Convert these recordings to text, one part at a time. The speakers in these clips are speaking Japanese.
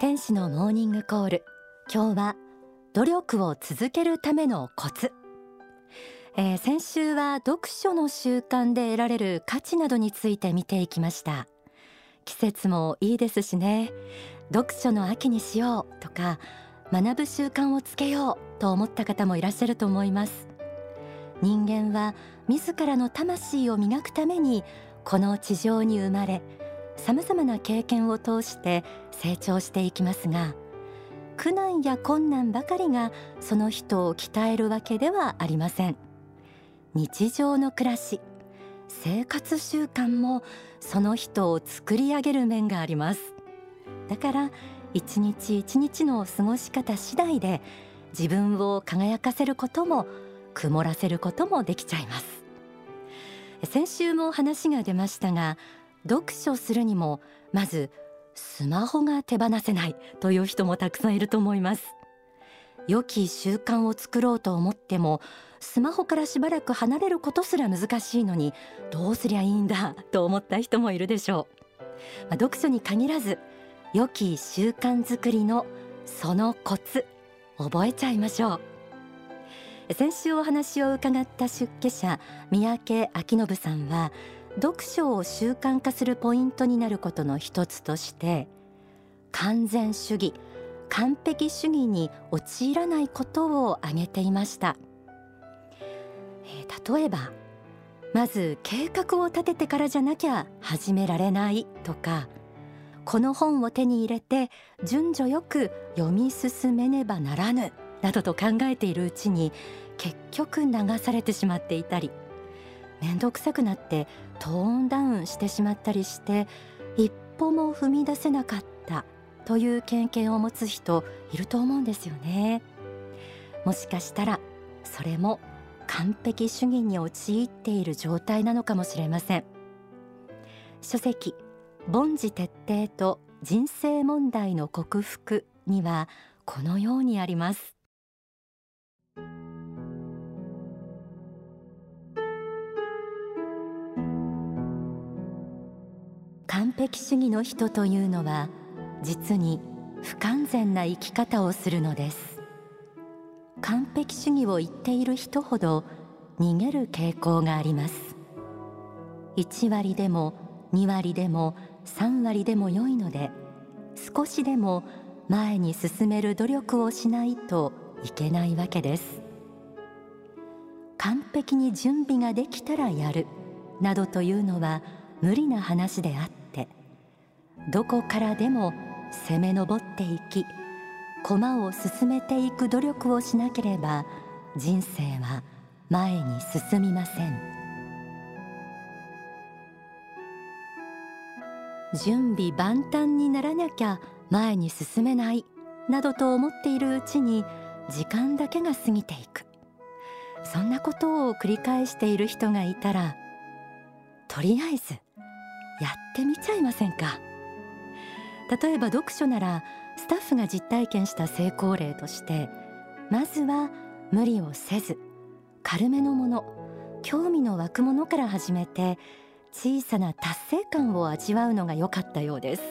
天使のモーニングコール。今日は努力を続けるためのコツ、えー、先週は読書の習慣で得られる価値などについて見ていきました。季節もいいですしね。読書の秋にしようとか学ぶ習慣をつけようと思った方もいらっしゃると思います。人間は自らの魂を磨くためにこの地上に生まれさまざまな経験を通して成長していきますが苦難や困難ばかりがその人を鍛えるわけではありません。日常の暮らし生活習慣もその人を作り上げる面があります。だから一日一日の過ごし方次第で自分を輝かせることも曇らせることもできちゃいます。先週も話が出ましたが読書するにもまずスマホが手放せないという人もたくさんいると思います。良き習慣を作ろうと思ってもスマホからしばらく離れることすら難しいのにどうすりゃいいんだと思った人もいるでしょう、まあ、読書に限らず良き習慣づくりのそのコツ覚えちゃいましょう。先週お話を伺った出家者三宅明信さんは読書を習慣化するポイントになることの一つとして完全主義完璧主義に陥らないことを挙げていました、えー、例えばまず計画を立ててからじゃなきゃ始められないとかこの本を手に入れて順序よく読み進めねばならぬなどと考えているうちに結局流されてしまっていたり面倒くさくなってトーンダウンしてしまったりして一歩も踏み出せなかったという経験を持つ人いると思うんですよね。もしかしたらそれも完璧主義に陥っている状態なのかもしれません。書籍凡事徹底と人生問題の克服にはこのようにあります。完璧主義の人というのは実に不完全な生き方をするのです。完璧主義を言っている人ほど逃げる傾向があります。1割でも2割でも3割でも良いので少しでも前に進める努力をしないといけないわけです。完璧に準備ができたらやるなどというのは無理な話であってどこからでも攻め上っていき駒を進めていく努力をしなければ人生は前に進みません。準備万端にならなきゃ前に進めないなどと思っているうちに時間だけが過ぎていく。そんなことを繰り返している人がいたらとりあえずやってみちゃいませんか？例えば読書ならスタッフが実体験した成功例としてまずは無理をせず軽めのもの興味の湧くものから始めて小さな達成感を味わうのが良かったようです。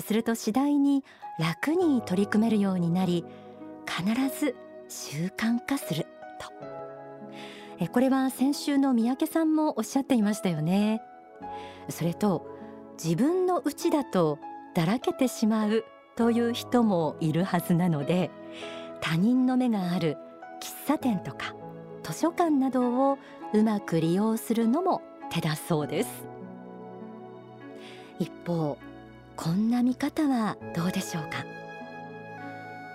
すると次第に楽に取り組めるようになり必ず習慣化すると。えこれは先週の三宅さんもおっしゃっていましたよね。それと自分の内だとだらけてしまうという人もいるはずなので他人の目がある喫茶店とか図書館などをうまく利用するのも手だそうです。一方こんな見方はどうでしょうか？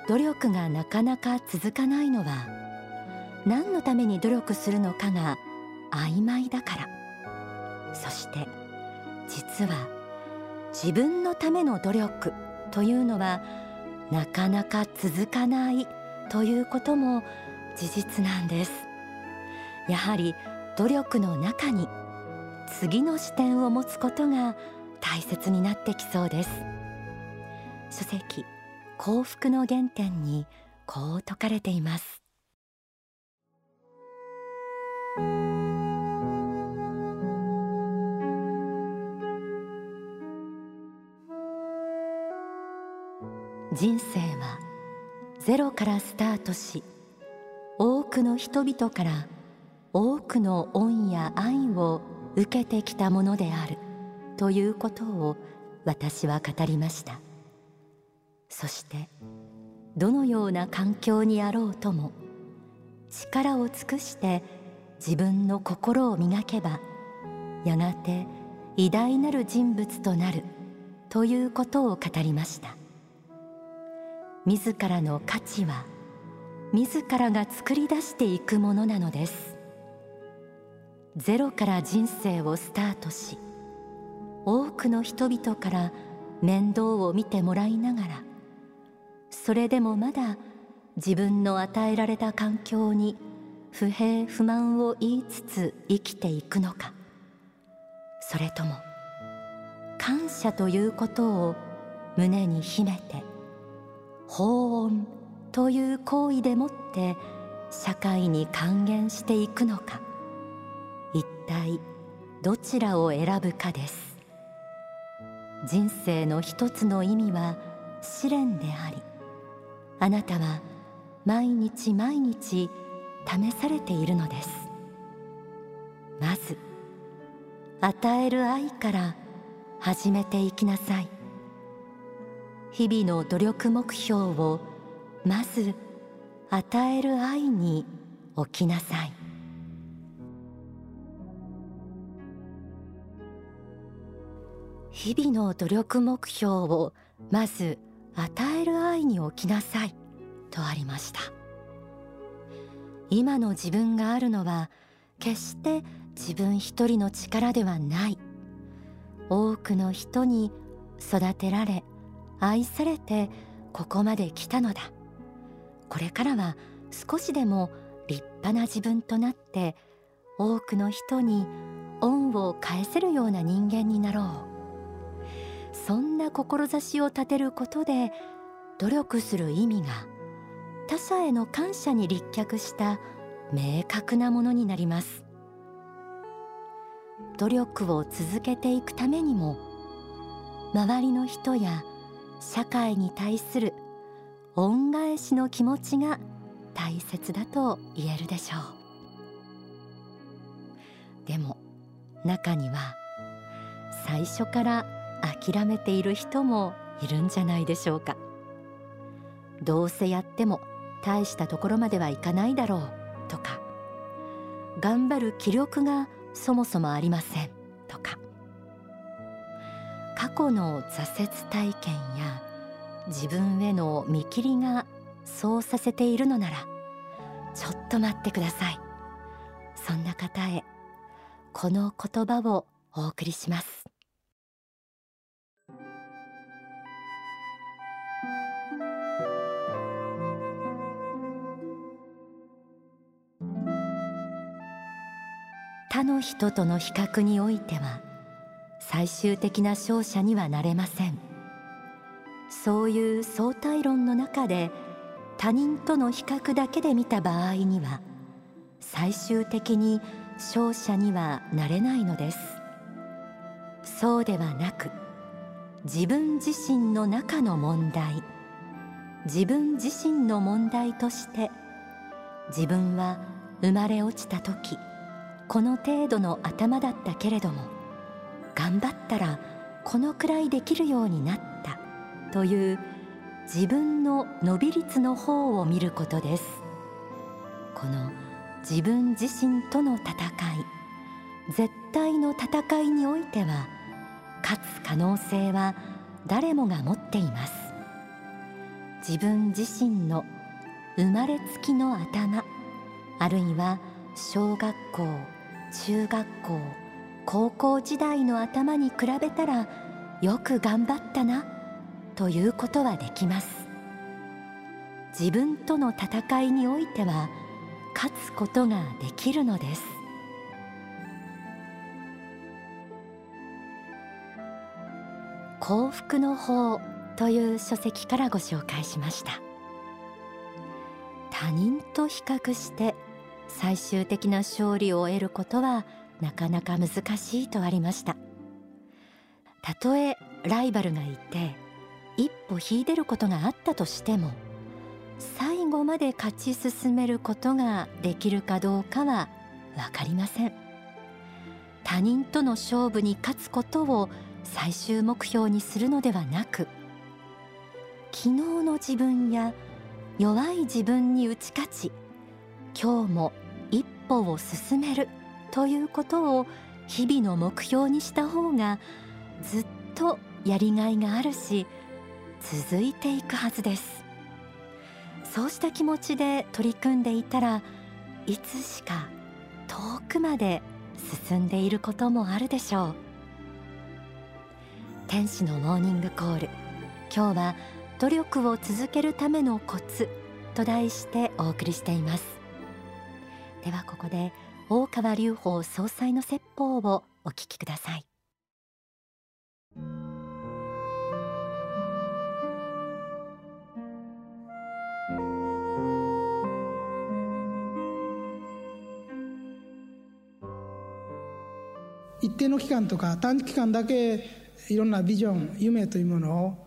努力がなかなか続かないのは何のために努力するのかが曖昧だから。そして実は自分のための努力というのはなかなか続かないということも事実なんです。やはり努力の中に次の視点を持つことが大切になってきそうです。書籍幸福の原点にこう説かれています。人生はゼロからスタートし多くの人々から多くの恩や愛を受けてきたものであるということを私は語りました。そしてどのような環境にあろうとも力を尽くして自分の心を磨けばやがて偉大なる人物となるということを語りました。自らの価値は自らが作り出していくものなのです。ゼロから人生をスタートし多くの人々から面倒を見てもらいながらそれでもまだ自分の与えられた環境に不平不満を言いつつ生きていくのか。それとも感謝ということを胸に秘めて法恩という行為でもって社会に還元していくのか。一体どちらを選ぶかです。人生の一つの意味は試練でありあなたは毎日毎日試されているのです。まず与える愛から始めていきなさい。日々の努力目標をまず与える愛に置きなさい。日々の努力目標をまず与える愛に置きなさいとありました。今の自分があるのは決して自分一人の力ではない。多くの人に育てられ愛されてここまで来たのだ。これからは少しでも立派な自分となって多くの人に恩を返せるような人間になろう。そんな志を立てることで努力する意味が他者への感謝に立脚した明確なものになります。努力を続けていくためにも周りの人や社会に対する恩返しの気持ちが大切だと言えるでしょう。でも中には最初から諦めている人もいるんじゃないでしょうか。どうせやっても大したところまではいかないだろうとか。頑張る気力がそもそもありませんとか。去の挫折体験や自分への見切りがそうさせているのならちょっと待ってください。そんな方へこの言葉をお送りします。他の人との比較においては最終的な勝者にはなれません。そういう相対論の中で他人との比較だけで見た場合には最終的に勝者にはなれないのです。そうではなく自分自身の中の問題自分自身の問題として自分は生まれ落ちた時この程度の頭だったけれども頑張ったらこのくらいできるようになったという自分の伸び率の方を見ることです。この自分自身との戦い絶対の戦いにおいては勝つ可能性は誰もが持っています。自分自身の生まれつきの頭あるいは小学校中学校高校時代の頭に比べたらよく頑張ったなということはできます。自分との戦いにおいては勝つことができるのです。幸福の法という書籍からご紹介しました。他人と比較して最終的な勝利を得ることはなかなか難しいとありました。たとえライバルがいて一歩引いてることがあったとしても最後まで勝ち進めることができるかどうかは分かりません。他人との勝負に勝つことを最終目標にするのではなく昨日の自分や弱い自分に打ち勝ち今日も一歩を進めるということを日々の目標にした方がずっとやりがいがあるし続いていくはずです。そうした気持ちで取り組んでいたらいつしか遠くまで進んでいることもあるでしょう。天使のモーニングコール。今日は努力を続けるためのコツと題してお送りしています。ではここで大川隆法総裁の説法をお聞きください。一定の期間とか短期間だけいろんなビジョン夢というものを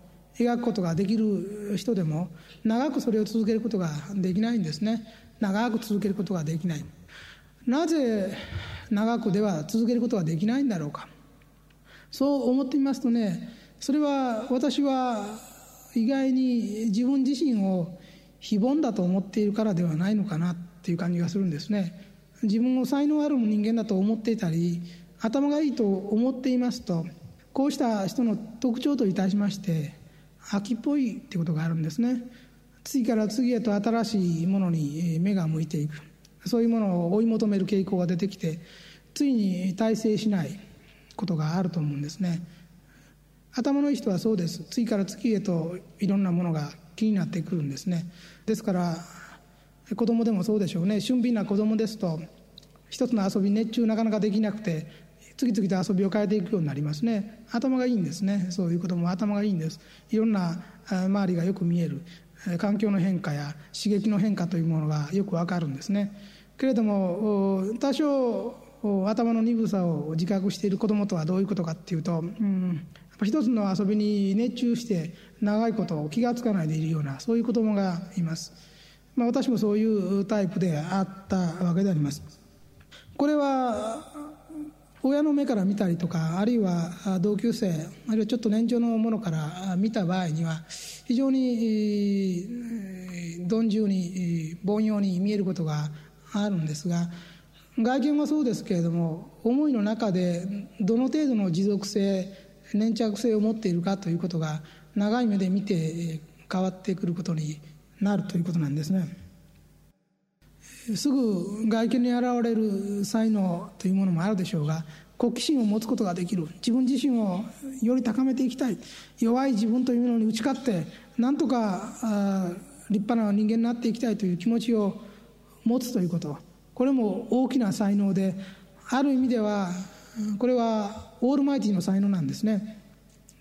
描くことができる人でも長くそれを続けることができない。んですね長く続けることができない。なぜ長くでは続けることができないんだろうか。そう思ってみますとねそれは私は意外に自分自身を非凡だと思っているからではないのかなっていう感じがするんですね。自分を才能ある人間だと思っていたり頭がいいと思っていますとこうした人の特徴といたしまして秋っぽいってことがあるんですね。次から次へと新しいものに目が向いていく。そういうものを追い求める傾向が出てきてついに大成しないことがあると思うんですね。頭のいい人はそうです。次から次へといろんなものが気になってくるんですね。ですから子供でもそうでしょうね。俊敏な子供ですと一つの遊び熱中なかなかできなくて次々と遊びを変えていくようになりますね。頭がいいんですね。そういうことも頭がいいんです。いろんな周りがよく見える環境の変化や刺激の変化というものがよくわかるんですね。けれども多少頭の鈍さを自覚している子どもとはどういうことかっていうと、うん、一つの遊びに熱中して長いこと気が付かないでいるようなそういう子どもがいます、まあ、私もそういうタイプであったわけであります。これは親の目から見たりとかあるいは同級生あるいはちょっと年長のものから見た場合には非常に鈍重に凡庸に見えることがあるんですが外見はそうですけれども思いの中でどの程度の持続性粘着性を持っているかということが長い目で見て変わってくることになるということなんですね。すぐ外見に現れる才能というものもあるでしょうが好奇心を持つことができる自分自身をより高めていきたい弱い自分というものに打ち勝ってなんとか立派な人間になっていきたいという気持ちを持つということ。これも大きな才能である意味ではこれはオールマイティの才能なんですね。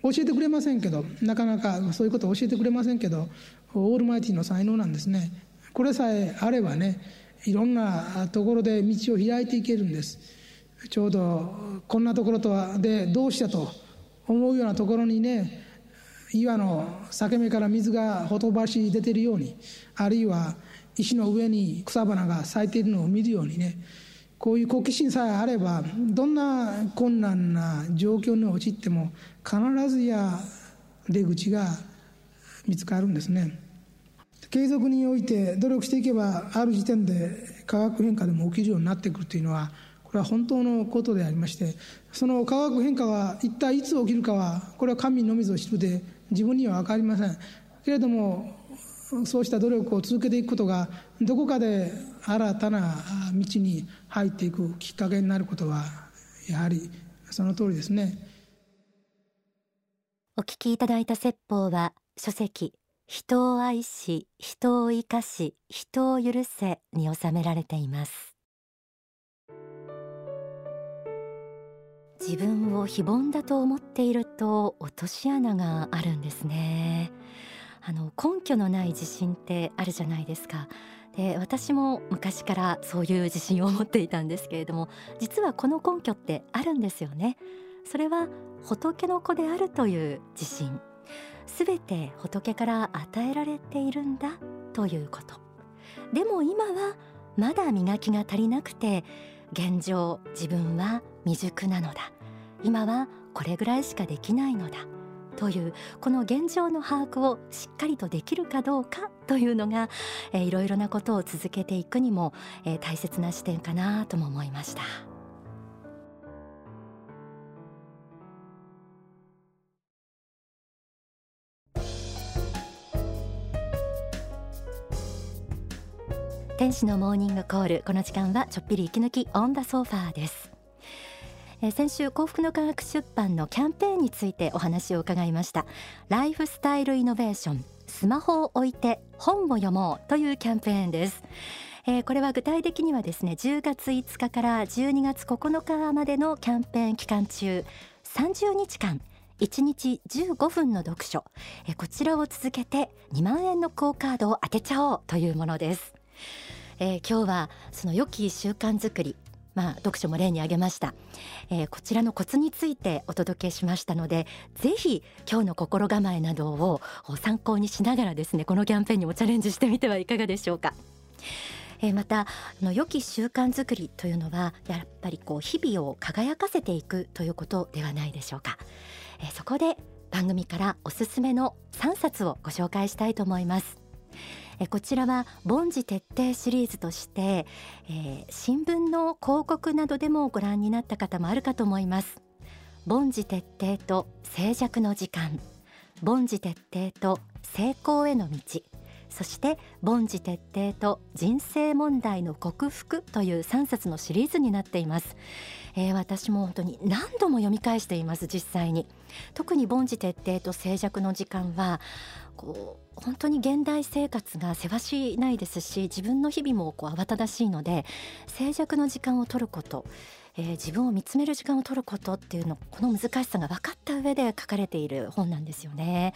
教えてくれませんけどなかなかそういうことを教えてくれませんけどオールマイティの才能なんですね。これさえあればねいろんなところで道を開いていけるんです。ちょうどこんなところとはでどうしたと思うようなところにね岩の裂け目から水がほとばし出てるようにあるいは石の上に草花が咲いているのを見るようにねこういう好奇心さえあればどんな困難な状況に陥っても必ずや出口が見つかるんですね。継続において努力していけばある時点で化学変化でも起きるようになってくるというのはこれは本当のことでありましてその化学変化は一体いつ起きるかはこれは神のみぞ知るで自分には分かりません。けれどもそうした努力を続けていくことがどこかで新たな道に入っていくきっかけになることはやはりその通りですね。お聞きいただいた説法は書籍人を愛し人を生かし人を許せに収められています。自分を非凡だと思っていると落とし穴があるんですね。あの根拠のない自信ってあるじゃないですか。で私も昔からそういう自信を持っていたんですけれども実はこの根拠ってあるんですよね。それは仏の子であるという自信。すべて仏から与えられているんだということ。でも今はまだ磨きが足りなくて現状自分は未熟なのだ。今はこれぐらいしかできないのだ。というこの現状の把握をしっかりとできるかどうかというのが、えー、いろいろなことを続けていくにも、えー、大切な視点かなとも思いました。天使のモーニングコール。この時間はちょっぴり息抜きオンダソファーです。え先週幸福の科学出版のキャンペーンについてお話を伺いました。ライフスタイルイノベーションスマホを置いて本を読もうというキャンペーンです。えー、これは具体的にはですね10月5日から12月9日までのキャンペーン期間中30日間1日15分の読書、えー、こちらを続けて2万円のクオカードを当てちゃおうというものです、えー、今日はその良き習慣づくりまあ、読書も例に挙げました、えー、こちらのコツについてお届けしましたのでぜひ今日の心構えなどを参考にしながらですねこのキャンペーンにもチャレンジしてみてはいかがでしょうか。えー、またあの良き習慣づくりというのはやっぱりこう日々を輝かせていくということではないでしょうか、えー、そこで番組からおすすめの3冊をご紹介したいと思います。えこちらは凡事徹底シリーズとして、えー、新聞の広告などでもご覧になった方もあるかと思います。凡事徹底と静寂の時間。凡事徹底と成功への道。そして凡事徹底と人生問題の克服という3冊のシリーズになっています、えー、私も本当に何度も読み返しています実際に。特に凡事徹底と静寂の時間はこう本当に現代生活がせわしないですし自分の日々もこう慌ただしいので静寂の時間を取ることえー、自分を見つめる時間を取ることっていうのこの難しさが分かった上で書かれている本なんですよね。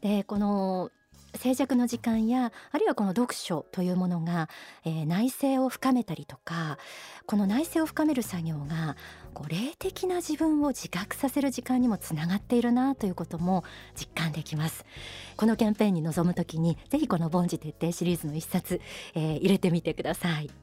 でこの静寂の時間やあるいはこの読書というものが、えー、内省を深めたりとかこの内省を深める作業がこう霊的な自分を自覚させる時間にもつながっているなということも実感できます。このキャンペーンに臨むときにぜひこの凡事徹底シリーズの一冊、えー、入れてみてください。